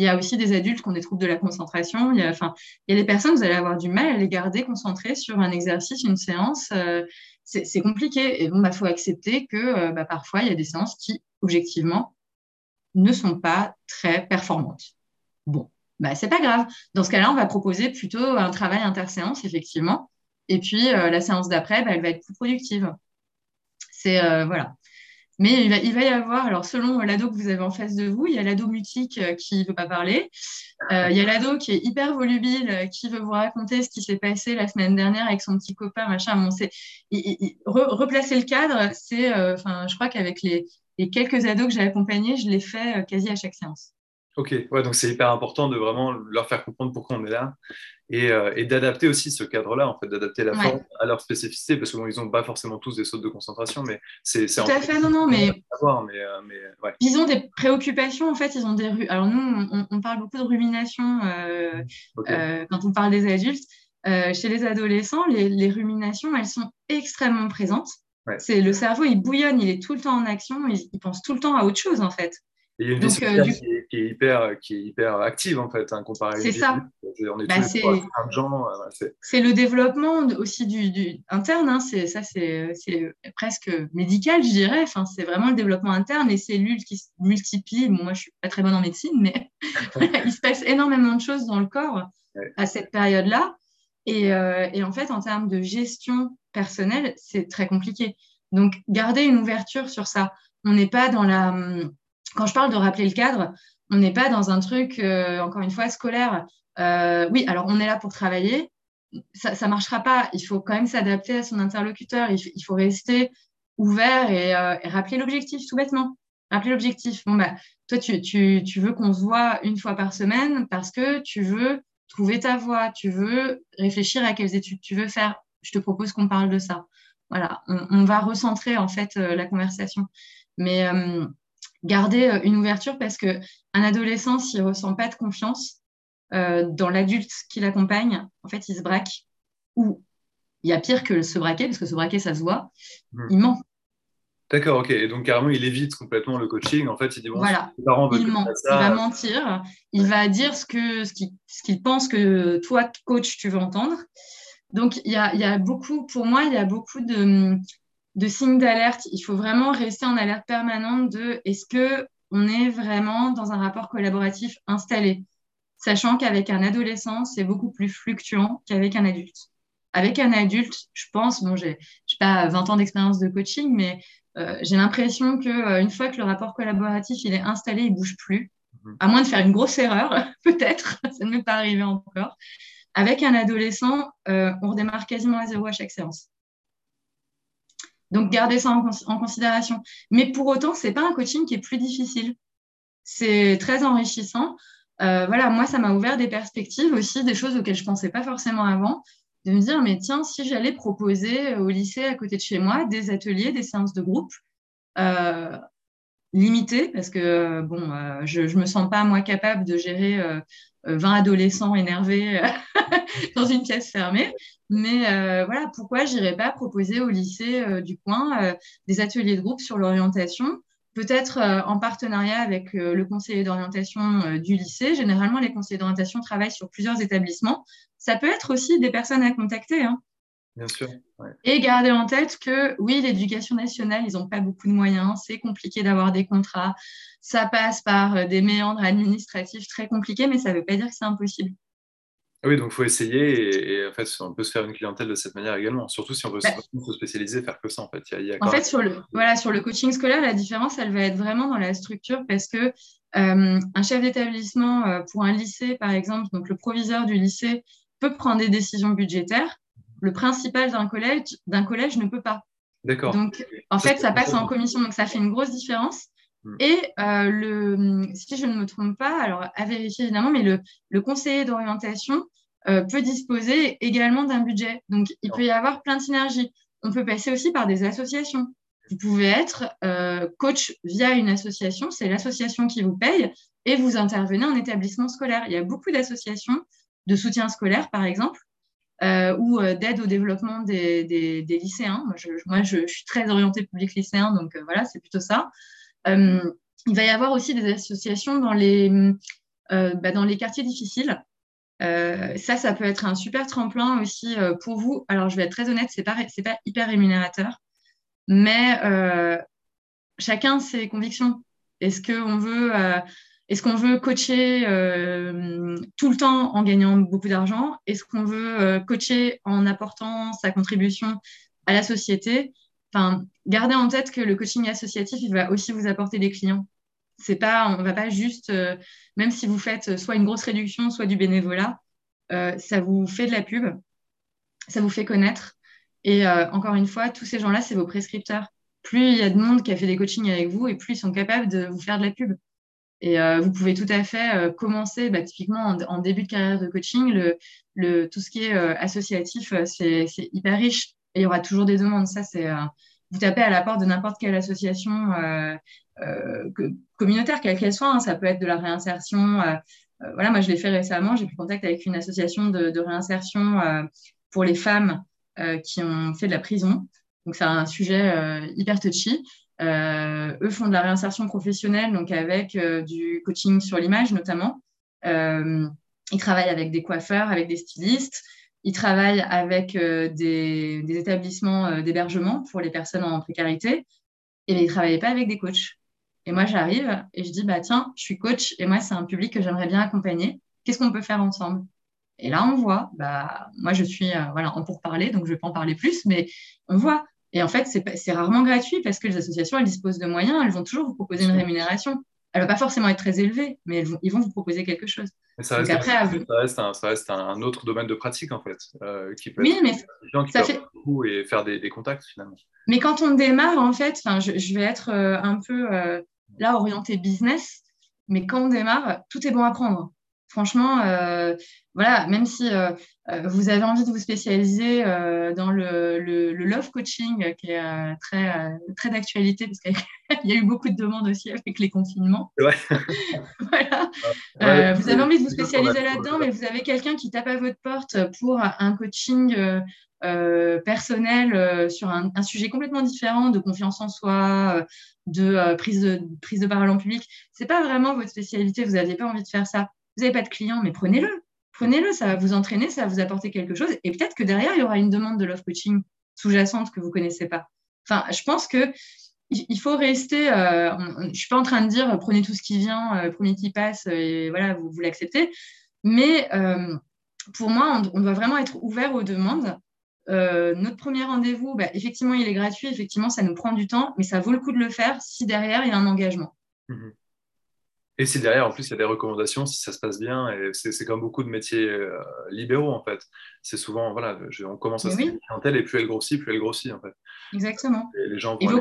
Il y a aussi des adultes qui ont des troubles de la concentration. Il y a, enfin, il y a des personnes, vous allez avoir du mal à les garder concentrées sur un exercice, une séance. Euh, c'est compliqué. Et bon, il bah, faut accepter que euh, bah, parfois, il y a des séances qui, objectivement, ne sont pas très performantes. Bon, bah, c'est pas grave. Dans ce cas-là, on va proposer plutôt un travail interséance, effectivement. Et puis, euh, la séance d'après, bah, elle va être plus productive. C'est, voilà. Mais il va, y avoir, alors selon l'ado que vous avez en face de vous, il y a l'ado mutique euh, qui ne veut pas parler. Euh, il y a l'ado qui est hyper volubile, euh, qui veut vous raconter ce qui s'est passé la semaine dernière avec son petit copain, machin. Bon, replacer le cadre, c'est, enfin, je crois qu'avec les, les, quelques ados que j'ai accompagnés, je l'ai fait quasi à chaque séance. Ok, ouais, donc c'est hyper important de vraiment leur faire comprendre pourquoi on est là et, euh, et d'adapter aussi ce cadre-là, en fait, d'adapter la forme à leur spécificité, parce qu'ils n'ont pas forcément tous des sautes de concentration, mais c'est Tout à fait, non, non, mais, mais, euh, mais ouais. ils ont des préoccupations, en fait, ils ont des... Alors nous, on, on parle beaucoup de rumination euh, quand on parle des adultes. chez les adolescents, les, les, ruminations, elles sont extrêmement présentes. C'est le cerveau, il bouillonne, il est tout le temps en action, il, il pense tout le temps à autre chose, en fait il y a une vie sociale qui, est, qui, est, hyper, qui est hyper active en fait, hein, comparé C'est ça. On est bah, c'est, de gens. c'est le développement aussi du, du interne. Hein, c'est ça, c'est, presque médical, je dirais. Enfin, c'est vraiment le développement interne, les cellules qui se multiplient. Bon, moi, je suis pas très bonne en médecine, mais il se passe énormément de choses dans le corps à cette période-là. Et, euh, et en fait, en termes de gestion personnelle, c'est très compliqué. Donc, garder une ouverture sur ça. On n'est pas dans la hum, quand je parle de rappeler le cadre, on n'est pas dans un truc, euh, encore une fois, scolaire. Euh, oui, alors on est là pour travailler. Ça ne marchera pas. Il faut quand même s'adapter à son interlocuteur. Il, faut rester ouvert euh, et, rappeler l'objectif, tout bêtement. Rappeler l'objectif. Bon, bah, toi, tu, tu, tu veux qu'on se voit une fois par semaine parce que tu veux trouver ta voie, tu veux réfléchir à quelles études tu veux faire. Je te propose qu'on parle de ça. Voilà, on, on, va recentrer en fait la conversation. Mais garder euh, une ouverture parce qu'un adolescent, s'il ne ressent pas de confiance euh, dans l'adulte qui l'accompagne, en fait, il se braque. Ou il y a pire que se braquer, parce que se braquer, ça se voit, hmm. il ment. D'accord, ok. Et donc, carrément, il évite complètement le coaching. En fait, il dit voilà. il ment. Il va mentir. Il va dire ce qu'il ce pense que toi, coach, tu veux entendre. Donc, il y a, y a, beaucoup, pour moi, il y a beaucoup de, de signes d'alerte. Il faut vraiment rester en alerte permanente de est-ce que on est vraiment dans un rapport collaboratif installé, sachant qu'avec un adolescent, c'est beaucoup plus fluctuant qu'avec un adulte. Avec un adulte, je pense, bon, j'ai pas 20 ans d'expérience de coaching, mais euh, j'ai l'impression que euh, une fois que le rapport collaboratif il est installé, il bouge plus, mhm. à moins de faire une grosse erreur, peut-être, ça ne m'est pas arrivé encore. Avec un adolescent, euh, on redémarre quasiment à zéro à chaque séance. Donc, gardez ça en, considération. Mais pour autant, ce n'est pas un coaching qui est plus difficile. C'est très enrichissant. Euh, voilà, moi, ça m'a ouvert des perspectives aussi, des choses auxquelles je ne pensais pas forcément avant, de me dire, mais tiens, si j'allais proposer au lycée à côté de chez moi des ateliers, des séances de groupe, euh, limitées, parce que, bon, euh, je ne me sens pas, moi, capable de gérer 20 adolescents énervés dans une pièce fermée. Mais euh, voilà, pourquoi j'irais pas proposer au lycée euh, du coin euh, des ateliers de groupe sur l'orientation, peut-être en partenariat avec le conseiller d'orientation du lycée. Généralement, les conseillers d'orientation travaillent sur plusieurs établissements. Ça peut être aussi des personnes à contacter. Hein. Bien sûr. Et garder en tête que oui, l'éducation nationale, ils n'ont pas beaucoup de moyens, c'est compliqué d'avoir des contrats, ça passe par des méandres administratifs très compliqués, mais ça ne veut pas dire que c'est impossible. Ah oui, donc il faut essayer et, en fait, on peut se faire une clientèle de cette manière également, surtout si on veut se spécialiser, faire que ça en fait. en fait, sur le, voilà, sur le coaching scolaire, la différence, elle va être vraiment dans la structure parce que euh, un chef d'établissement euh, pour un lycée, par exemple, donc le proviseur du lycée peut prendre des décisions budgétaires. Le principal d'un collège, d'un collège ne peut pas. D'accord. Donc, en fait, ça passe en commission, donc ça fait une grosse différence. Mm. Et le, si je ne me trompe pas, alors à vérifier évidemment, mais le, le conseiller d'orientation peut disposer également d'un budget. Donc, il peut y avoir plein de synergies. On peut passer aussi par des associations. Vous pouvez être coach via une association, c'est l'association qui vous paye et vous intervenez en établissement scolaire. Il y a beaucoup d'associations de soutien scolaire, par exemple, euh, ou euh, d'aide au développement des, lycéens. Moi, je, suis très orientée public lycéen, donc euh, voilà, c'est plutôt ça. Il va y avoir aussi des associations dans les, bah, dans les quartiers difficiles. ça, ça peut être un super tremplin aussi pour vous. Alors, je vais être très honnête, ce n'est pas, pas hyper rémunérateur, mais chacun ses convictions. Est-ce qu'on veut est-ce qu'on veut coacher euh, tout le temps en gagnant beaucoup d'argent? Est-ce qu'on veut euh, coacher en apportant sa contribution à la société? Enfin, gardez en tête que le coaching associatif, il va aussi vous apporter des clients. C'est pas, on va pas juste, euh, même si vous faites soit une grosse réduction, soit du bénévolat, ça vous fait de la pub, ça vous fait connaître. Et encore une fois, tous ces gens-là, c'est vos prescripteurs. Plus il y a de monde qui a fait des coachings avec vous, et plus ils sont capables de vous faire de la pub. Et euh, vous pouvez tout à fait euh, commencer, bah, typiquement en, début de carrière de coaching, tout ce qui est euh, associatif, c'est hyper riche il y aura toujours des demandes. Ça, c'est vous tapez à la porte de n'importe quelle association communautaire, quelle qu'elle soit. Hein. ça peut être de la réinsertion. voilà, moi, je l'ai fait récemment. J'ai pris contact avec une association de, réinsertion pour les femmes qui ont fait de la prison. Donc, c'est un sujet hyper touchy. Euh, eux font de la réinsertion professionnelle, donc avec euh, du coaching sur l'image notamment. Euh, ils travaillent avec des coiffeurs, avec des stylistes. Ils travaillent avec des, établissements d'hébergement pour les personnes en précarité. Et ils ne travaillaient pas avec des coachs. Et moi, j'arrive et je dis, bah, tiens, je suis coach et moi, c'est un public que j'aimerais bien accompagner. Qu'est-ce qu'on peut faire ensemble? Et là, on voit, bah, moi, je suis voilà, en pourparler, donc je ne vais pas en parler plus, mais on voit et en fait, c'est rarement gratuit parce que les associations, elles disposent de moyens, elles vont toujours vous proposer une rémunération. Elle ne va pas forcément être très élevée, mais ils vont vous proposer quelque chose. ça, reste, après, ça, reste un, autre domaine de pratique, en fait, euh, qui peut oui, mais ça fait... beaucoup et faire des, contacts, finalement. Mais quand on démarre, en fait, je, je vais être euh, un peu euh, là orienté business, mais quand on démarre, tout est bon à prendre. Franchement, voilà, même si vous avez envie de vous spécialiser euh, dans le, love coaching, qui est euh, très, très d'actualité, parce qu'il y a eu beaucoup de demandes aussi avec les confinements. voilà. vous avez envie de vous spécialiser là-dedans, mais vous avez quelqu'un qui tape à votre porte pour un coaching personnel sur un, sujet complètement différent, de confiance en soi, de, prise de prise de parole en public. C'est pas vraiment votre spécialité, vous n'aviez pas envie de faire ça. Vous n'avez pas de clients, mais prenez-le prenez-le, ça va vous entraîner, ça va vous apporter quelque chose. Et peut-être que derrière, il y aura une demande de love coaching sous-jacente que vous ne connaissez pas. Enfin, je pense que il faut rester. Euh, je ne suis pas en train de dire prenez tout ce qui vient, euh, premier qui passe, et voilà, vous, l'acceptez. Mais euh, pour moi, on, doit vraiment être ouvert aux demandes. notre premier rendez-vous, bah, effectivement, il est gratuit, effectivement, ça nous prend du temps, mais ça vaut le coup de le faire si derrière, il y a un engagement. Mmh et si derrière, en plus, il y a des recommandations, si ça se passe bien, et c'est comme beaucoup de métiers euh, libéraux, en fait. C'est souvent, voilà, on commence à se clientèle et plus elle grossit, plus elle grossit, en fait. Exactement. Et, les gens et, vos,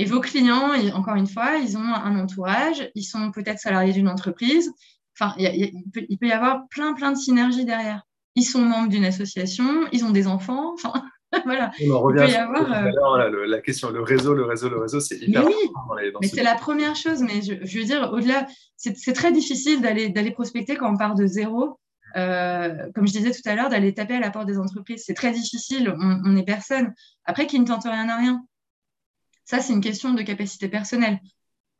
et vos clients, encore une fois, ils ont un entourage, ils sont peut-être salariés d'une entreprise. Enfin, il, peut, y avoir plein, plein de synergies derrière. Ils sont membres d'une association, ils ont des enfants. Enfin, voilà. On revient euh, la question, le réseau, le réseau, le réseau, c'est hyper oui, mais c'est la première chose. Mais je, veux dire, au-delà, c'est très difficile d'aller prospecter quand on part de zéro. Euh, comme je disais tout à l'heure, d'aller taper à la porte des entreprises. C'est très difficile, on n'est personne. Après, qui ne tente rien à rien. Ça, c'est une question de capacité personnelle.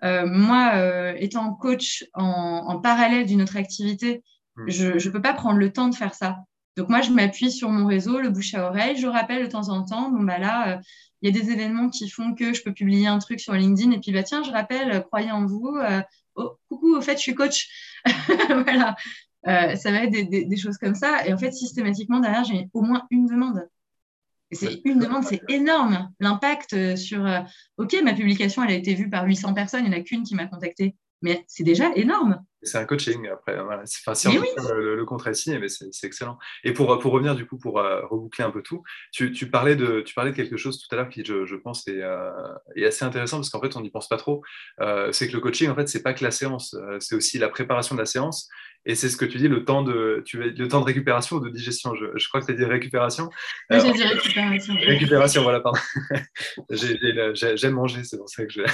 Euh, moi, étant coach en, parallèle d'une autre activité, hmm. je ne peux pas prendre le temps de faire ça. Donc moi, je m'appuie sur mon réseau, le bouche à oreille. Je rappelle de temps en temps, bon bah là, euh, il y a des événements qui font que je peux publier un truc sur LinkedIn et puis bah tiens, je rappelle, euh, croyez en vous. Euh, oh, coucou, au fait, je suis coach. voilà. ça va être des, choses comme ça. Et en fait, systématiquement, derrière, j'ai au moins une demande. Et c'est une demande, c'est énorme. L'impact sur, OK, ma publication, elle a été vue par 800 personnes, il n'y en a qu'une qui m'a contacté. Mais c'est déjà énorme. C'est un coaching après. Voilà. Enfin, si on le, le, contrat mais c'est excellent. Et pour, pour revenir du coup, pour reboucler un peu tout, tu, tu, parlais de, tu parlais de quelque chose tout à l'heure qui, je, je pense, est, est, assez intéressant parce qu'en fait, on n'y pense pas trop. c'est que le coaching, en fait, c'est pas que la séance, c'est aussi la préparation de la séance et c'est ce que tu dis, le temps de, tu, le temps de récupération ou de digestion. Je, je crois que tu as dit récupération. Oui, j'ai dit récupération. Récupération, voilà, pardon. J'aime manger, c'est pour ça que je.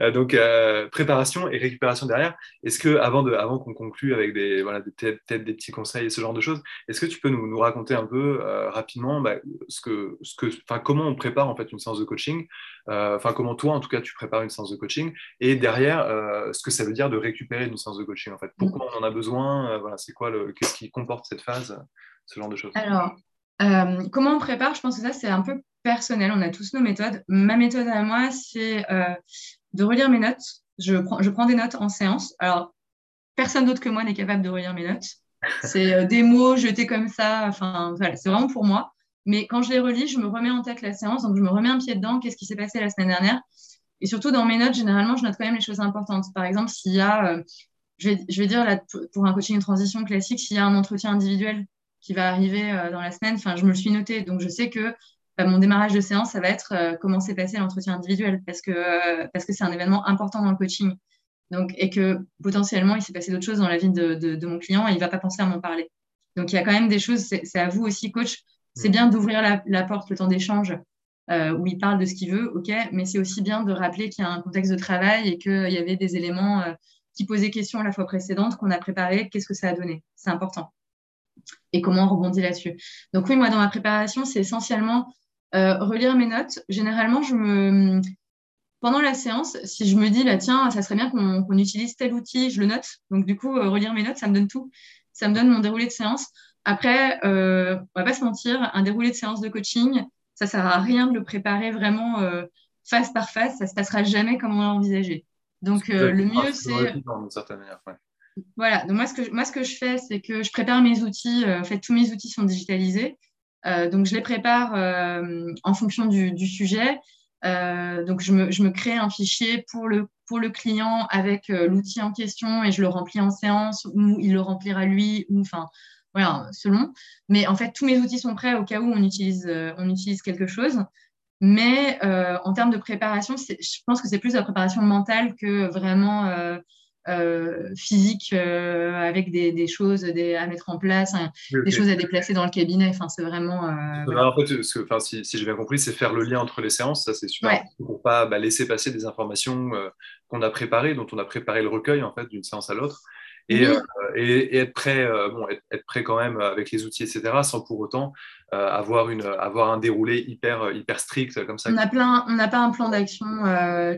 Euh, donc, euh, préparation et récupération derrière. Est-ce que, avant, de, avant qu'on conclue avec des, voilà, peut-être des petits conseils et ce genre de choses, est-ce que tu peux nous, nous raconter un peu euh, rapidement bah, ce que, ce que, comment on prépare en fait une séance de coaching Enfin, comment toi, en tout cas, tu prépares une séance de coaching et derrière, ce que ça veut dire de récupérer une séance de coaching en fait? Pourquoi on a besoin euh, voilà, C'est quoi le, qu'est-ce qui comporte cette phase Ce genre de choses. Alors, euh, comment on prépare Je pense que ça, c'est un peu personnel. On a tous nos méthodes. Ma méthode à moi, c'est euh, de relire mes notes. Je prends, je prends des notes en séance. Alors, personne d'autre que moi n'est capable de relire mes notes. C'est des mots jetés comme ça. Enfin, voilà, c'est vraiment pour moi. Mais quand je les relis, je me remets en tête la séance. Donc, je me remets un pied dedans. Qu'est-ce qui s'est passé la semaine dernière Et surtout, dans mes notes, généralement, je note quand même les choses importantes. Par exemple, s'il y a je vais, dire là, pour un coaching de transition classique, s'il y a un entretien individuel qui va arriver euh, dans la semaine, enfin, je me le suis noté. Donc, je sais que bah, mon démarrage de séance, ça va être euh, comment s'est passé l'entretien individuel parce que euh, parce que c'est un événement important dans le coaching. Donc, et que potentiellement, il s'est passé d'autres choses dans la vie de, de, mon client et il va pas penser à m'en parler. Donc, il y a quand même des choses, c'est à vous aussi, coach. C'est bien d'ouvrir la, la, porte le temps d'échange où il parle de ce qu'il veut, ok, mais c'est aussi bien de rappeler qu'il y a un contexte de travail et qu'il y avait des éléments qui posait question la fois précédente, qu'on a préparé, qu'est-ce que ça a donné? C'est important. Et comment on rebondit là-dessus. Donc oui, moi, dans ma préparation, c'est essentiellement euh, relire mes notes. Généralement, je me... pendant la séance, si je me dis, là, tiens, ça serait bien qu'on utilise tel outil, je le note. Donc du coup, euh, relire mes notes, ça me donne tout. Ça me donne mon déroulé de séance. Après, euh, on va pas se mentir, un déroulé de séance de coaching, ça sert à rien de le préparer vraiment euh, face par face. Ça se passera jamais comme on l'a envisagé. Donc, euh, le mieux, c'est. Voilà. Donc, moi ce, que, moi, ce que je fais, c'est que je prépare mes outils. Euh, en fait, tous mes outils sont digitalisés. Euh, donc, je les prépare en fonction du, du sujet. donc, je me, je me, crée un fichier pour le, pour le client avec l'outil en question et je le remplis en séance ou il le remplira lui, ou enfin, voilà, selon. Mais en fait, tous mes outils sont prêts au cas où on utilise, on utilise quelque chose. Mais euh, en termes de préparation, je pense que c'est plus la préparation mentale que vraiment euh, euh, physique, avec des, choses à mettre en place, hein, des choses à déplacer dans le cabinet. Enfin, c'est vraiment. En fait, si, j'ai bien compris, c'est faire le lien entre les séances. Ça, c'est super pour pas bah, laisser passer des informations qu'on a préparées, dont on a préparé le recueil en fait d'une séance à l'autre. Euh, et, être, prêt, euh, bon, être, prêt quand même avec les outils, etc., sans pour autant avoir, une, avoir un déroulé hyper, hyper strict comme ça. On n'a pas un plan d'action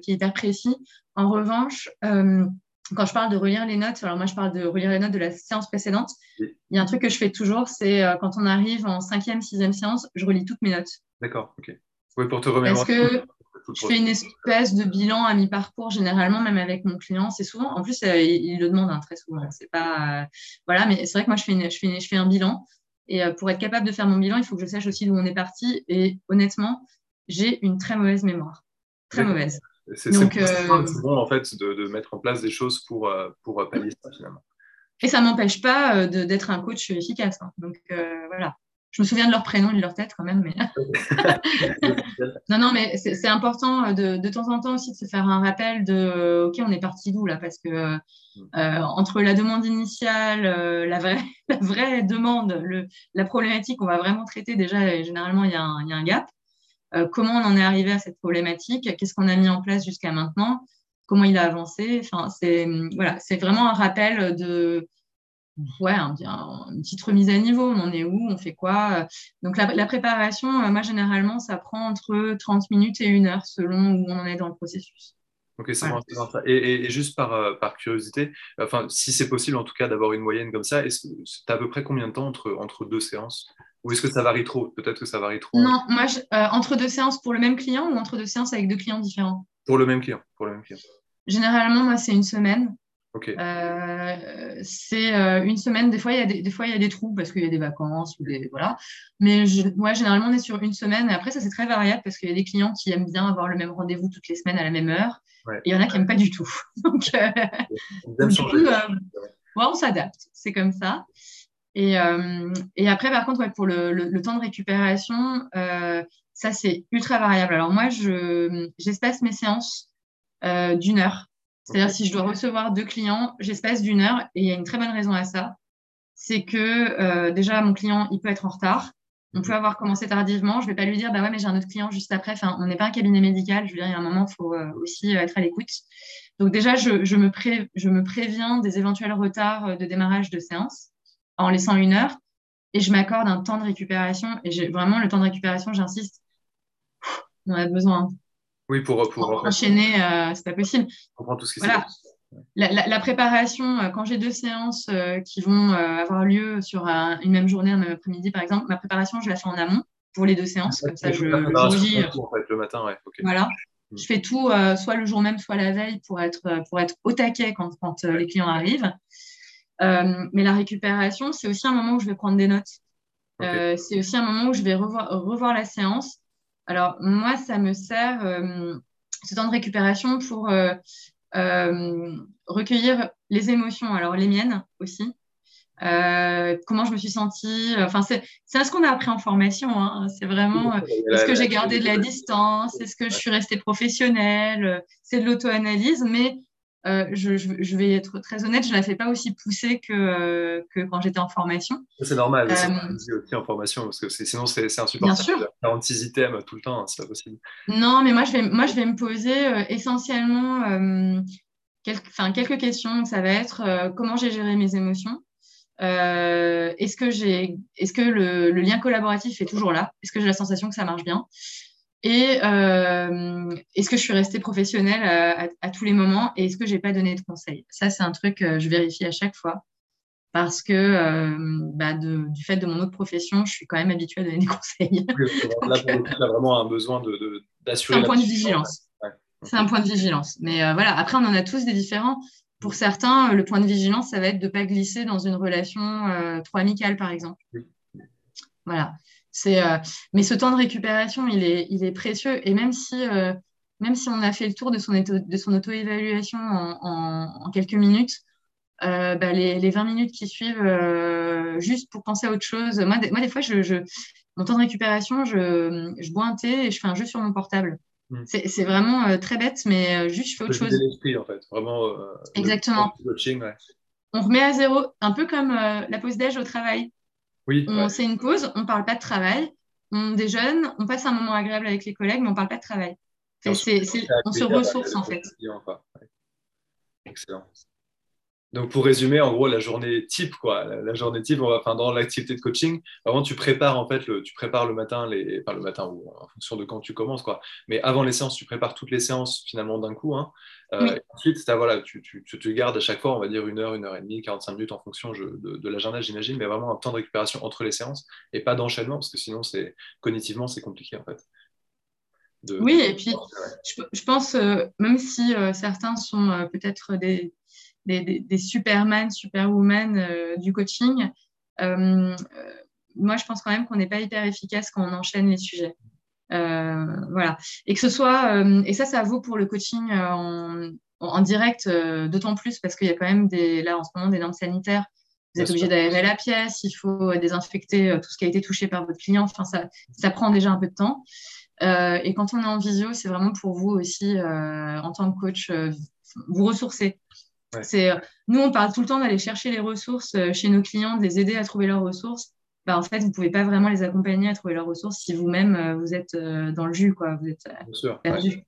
qui est hyper précis. En revanche, quand je parle de relire les notes, alors moi je parle de relire les notes de la séance précédente, il y a un truc que je fais toujours, c'est quand on arrive en cinquième, sixième séance, je relis toutes mes notes. D'accord, ok. Oui, pour te remettre. Parce que je fais une espèce de bilan à mi-parcours, généralement, même avec mon client. C'est souvent, en plus, euh, il, le demande hein, très souvent. C'est pas, euh, voilà, mais c'est vrai que moi, je fais, je, fais je fais un bilan. Et euh, pour être capable de faire mon bilan, il faut que je sache aussi d'où on est parti. Et honnêtement, j'ai une très mauvaise mémoire. Très mauvaise. C'est bon, en fait, de, mettre en place des choses pour, pour pallier ça, finalement. Et ça ne m'empêche pas d'être un coach efficace. Hein. Donc, voilà. Je me souviens de leur prénom et de leur tête quand même. Mais... non, non, mais c'est important euh, de, de, temps en temps aussi de se faire un rappel de euh, OK, on est parti d'où là? Parce que euh, entre la demande initiale, la, vraie, la vraie demande, le, la problématique qu'on va vraiment traiter, déjà, généralement, il y, a un, il y a un gap. comment on en est arrivé à cette problématique? Qu'est-ce qu'on a mis en place jusqu'à maintenant? Comment il a avancé? Enfin, c'est voilà, vraiment un rappel de ouais, une petite remise à niveau, on en est où, on fait quoi. Donc la, préparation, euh, moi généralement, ça prend entre 30 minutes et une heure selon où on en est dans le processus. Ok, et, et, juste par, euh, par curiosité, enfin, si c'est possible en tout cas d'avoir une moyenne comme ça, est-ce que tu as à peu près combien de temps entre, entre deux séances? Ou est-ce que ça varie trop? Peut-être que ça varie trop. Non, moi, euh, entre deux séances pour le même client ou entre deux séances avec deux clients différents? Pour le même client. Pour le même client. Généralement, moi, c'est une semaine. C'est une semaine. Des fois, il y a des, des fois, il y a des trous parce qu'il y a des vacances ou des voilà. Mais moi, généralement, on est sur une semaine. Et après, ça c'est très variable parce qu'il y a des clients qui aiment bien avoir le même rendez-vous toutes les semaines à la même heure. Et il y en a qui n'aiment pas du tout. Donc, on s'adapte. C'est comme ça. Et, et, après, par contre, pour le, le, temps de récupération, ça c'est ultra variable. Alors moi, j'espace mes séances d'une heure. C'est-à-dire, si je dois recevoir deux clients, j'espace d'une heure et il y a une très bonne raison à ça. C'est que euh, déjà, mon client, il peut être en retard. On peut avoir commencé tardivement. Je ne vais pas lui dire, bah ouais, mais j'ai un autre client juste après. Enfin, on n'est pas un cabinet médical. Je veux dire, il y a un moment, il faut euh, aussi euh, être à l'écoute. Donc, déjà, je, me je me préviens des éventuels retards de démarrage de séance en laissant une heure et je m'accorde un temps de récupération. Et j'ai vraiment le temps de récupération, j'insiste, on a besoin. Oui, pour, pour, enchaîner, euh, c'est pas possible. comprend tout ce qui voilà. La, la, préparation, euh, quand j'ai deux séances euh, qui vont avoir lieu sur une même journée, un même après-midi, par exemple, ma préparation, je la fais en amont pour les deux séances. Comme ça, je, le matin, ouais. Voilà. Mm. Je fais tout, soit le jour même, soit la veille, pour être, pour être au taquet quand, quand les clients arrivent. mais la récupération, c'est aussi un moment où je vais prendre des notes. c'est aussi un moment où je vais revoir, revoir la séance alors, moi, ça me sert, euh, ce temps de récupération, pour euh, euh, recueillir les émotions, alors les miennes aussi. comment je me suis sentie. Enfin, c'est ce qu'on a appris en formation. Hein. C'est vraiment est-ce que j'ai gardé de la distance? Est-ce que je suis restée professionnelle? C'est de l'auto-analyse, mais euh, je, vais être très honnête, je ne la fais pas aussi poussée que, euh, que quand j'étais en formation. C'est normal, c'est euh, aussi en formation, parce que sinon c'est insupportable. Bien sûr. 46 items tout le temps, c'est pas possible. Non, mais moi je vais, moi, je vais me poser essentiellement quelques, quelques questions. Ça va être comment j'ai géré mes émotions? Est-ce que, est -ce que le, le, lien collaboratif est toujours là? Est-ce que j'ai la sensation que ça marche bien? Et euh, est-ce que je suis restée professionnelle à, tous les moments et est-ce que j'ai pas donné de conseils? Ça, c'est un truc que je vérifie à chaque fois parce que euh, bah, du fait de mon autre profession, je suis quand même habituée à donner des conseils. là, tu as vraiment un besoin d'assurer. c'est un point de vigilance. C'est un point de vigilance. Mais euh, voilà, après, on en a tous des différents. Pour certains, le point de vigilance, ça va être de ne pas glisser dans une relation trop amicale, par exemple. Voilà. Euh, mais ce temps de récupération, il est, il est précieux. Et même si, euh, même si on a fait le tour de son, de son auto-évaluation en, quelques minutes, euh, bah, les, 20 minutes qui suivent, juste pour penser à autre chose. Moi, des, fois, je, mon temps de récupération, je, je bois un thé et je fais un jeu sur mon portable. Hmm. C'est vraiment très bête, mais juste je fais autre chose. l'esprit, en fait. Vraiment. Exactement. On remet à zéro, un peu comme la pause déj au travail. Oui, C'est une pause, on ne parle pas de travail, on déjeune, on passe un moment agréable avec les collègues, mais on ne parle pas de travail. on se ressource en fait. Excellent. Donc pour résumer, en gros, la journée type, quoi, la, journée type, on va, enfin, dans l'activité de coaching, vraiment tu prépares en fait, le, tu prépares le matin, les, pas le matin ou en fonction de quand tu commences, quoi. Mais avant les séances, tu prépares toutes les séances finalement d'un coup. Hein. Euh, ensuite, voilà, tu, tu, tu, te gardes à chaque fois, on va dire une heure, une heure et demie, 45 minutes en fonction de, de l'agenda, j'imagine, mais vraiment un temps de récupération entre les séances et pas d'enchaînement parce que sinon, c'est cognitivement, c'est compliqué en fait. oui, et puis je, pense, euh, même si euh, certains sont peut-être des des, des, superman, superwoman euh, du coaching, euh, moi, je pense quand même qu'on n'est pas hyper efficace quand on enchaîne les sujets. Euh, voilà. Et que ce soit, et ça, ça vaut pour le coaching en, direct, d'autant plus parce qu'il y a quand même des, là en ce moment des normes sanitaires. Vous êtes obligé d'aérer la pièce, il faut désinfecter tout ce qui a été touché par votre client. Enfin, ça, ça prend déjà un peu de temps. et quand on est en visio, c'est vraiment pour vous aussi, en tant que coach, vous ressourcer. C'est, euh, nous, on parle tout le temps d'aller chercher les ressources euh, chez nos clients, de les aider à trouver leurs ressources. Bah, en fait, vous ne pouvez pas vraiment les accompagner à trouver leurs ressources si vous-même, euh, vous êtes dans le jus, quoi. vous êtes perdu.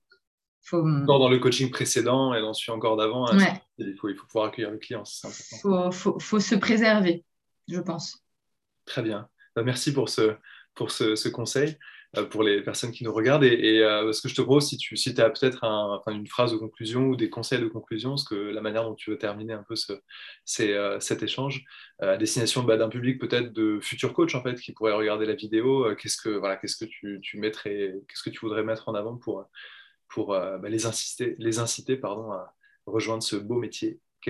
Dans le coaching précédent et dans celui encore d'avant, hein, il, faut, il faut pouvoir accueillir le client. Il faut, faut, faut, se préserver, je pense. Très bien. Bah, merci pour ce, pour ce, ce conseil. Euh, pour les personnes qui nous regardent. Et, euh, ce que je te propose, si tu si as peut-être une phrase de conclusion ou des conseils de conclusion, ce que la manière dont tu veux terminer un peu ce, euh, cet échange, à destination bah, d'un public peut-être de futurs coachs en fait, qui pourraient regarder la vidéo, qu'est-ce que, voilà, qu'est-ce que tu, tu mettrais, qu'est-ce que tu voudrais mettre en avant pour, pour bah, les, inciter, les inciter pardon, à rejoindre ce beau métier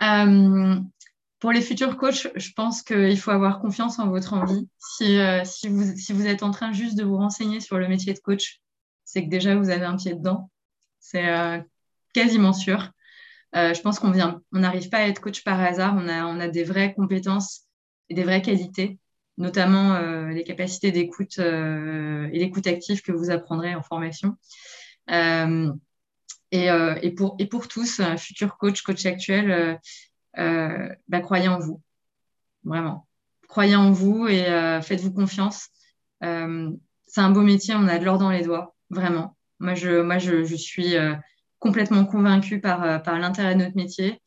Pour les futurs coachs, je pense qu'il faut avoir confiance en votre envie. Si, si, vous, êtes en train juste de vous renseigner sur le métier de coach, c'est que déjà vous avez un pied dedans. C'est quasiment sûr. je pense qu'on on n'arrive pas à être coach par hasard. On a, des vraies compétences et des vraies qualités notamment euh, les capacités d'écoute euh, et l'écoute active que vous apprendrez en formation. Euh, et, pour, et pour tous, futurs coach, coach actuel, bah, croyez en vous, vraiment. Croyez en vous et faites-vous confiance. c'est un beau métier, on a de l'or dans les doigts, vraiment. Moi, je, suis complètement convaincue par, l'intérêt de notre métier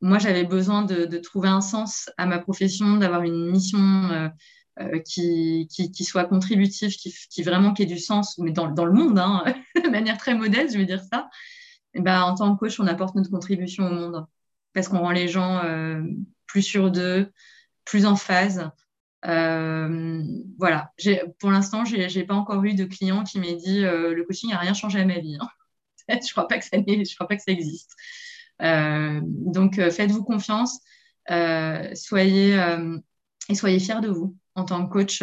moi, j'avais besoin de, trouver un sens à ma profession, d'avoir une mission euh, euh, qui, soit contributive, qui, vraiment ait du sens, mais dans, le monde, hein, de manière très modeste, je vais dire ça. Ben, en tant que coach, on apporte notre contribution au monde parce qu'on rend les gens euh, plus sûrs d'eux, plus en phase. voilà. Pour l'instant, je n'ai pas encore eu de client qui m'ait dit le coaching n'a rien changé à ma vie. Hein. je ne crois, pas que ça, existe. Euh, donc, euh, faites-vous confiance, euh, soyez, et soyez fiers de vous. En tant que coach,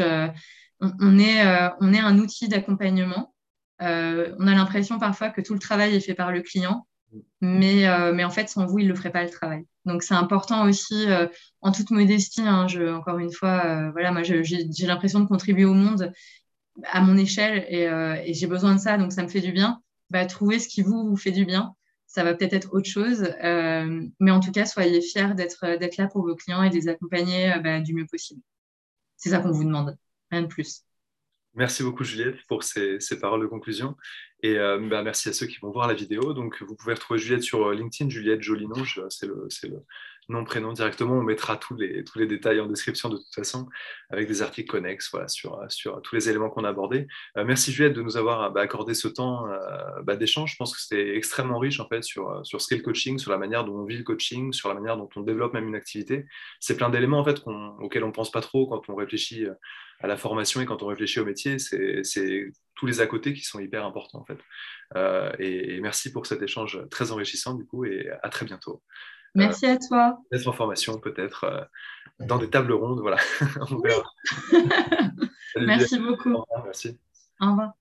on, est, on est un outil d'accompagnement. on a l'impression parfois que tout le travail est fait par le client, mais, mais en fait, sans vous, il ne le ferait pas le travail. Donc, c'est important aussi, en toute modestie, hein, je, encore une fois, voilà, moi, j'ai l'impression de contribuer au monde à mon échelle et, j'ai besoin de ça, donc ça me fait du bien. Bah, trouver ce qui vous, fait du bien ça va peut-être être autre chose. Euh, mais en tout cas, soyez fiers d'être, là pour vos clients et de les accompagner euh, bah, du mieux possible. C'est ça qu'on vous demande, rien de plus. Merci beaucoup Juliette pour ces, paroles de conclusion. Et euh, bah, merci à ceux qui vont voir la vidéo. Donc, vous pouvez retrouver Juliette sur LinkedIn, Juliette Jolinon, c'est le, c'est le, nom, prénom directement. On mettra tous les, tous les détails en description de toute façon, avec des articles connexes voilà, sur, sur tous les éléments qu'on a abordés. Euh, merci Juliette de nous avoir bah, accordé ce temps euh, bah, d'échange. Je pense que c'était extrêmement riche en fait sur, sur skill coaching, sur la manière dont on vit le coaching, sur la manière dont on développe même une activité. C'est plein d'éléments en fait auxquels on ne pense pas trop quand on réfléchit euh, à la formation et quand on réfléchit au métier. C'est tous les à côté qui sont hyper importants en fait. et, et merci pour cet échange très enrichissant du coup et à très bientôt. Merci à toi. Des informations peut-être euh, dans des tables rondes, voilà. merci beaucoup. merci. Au revoir.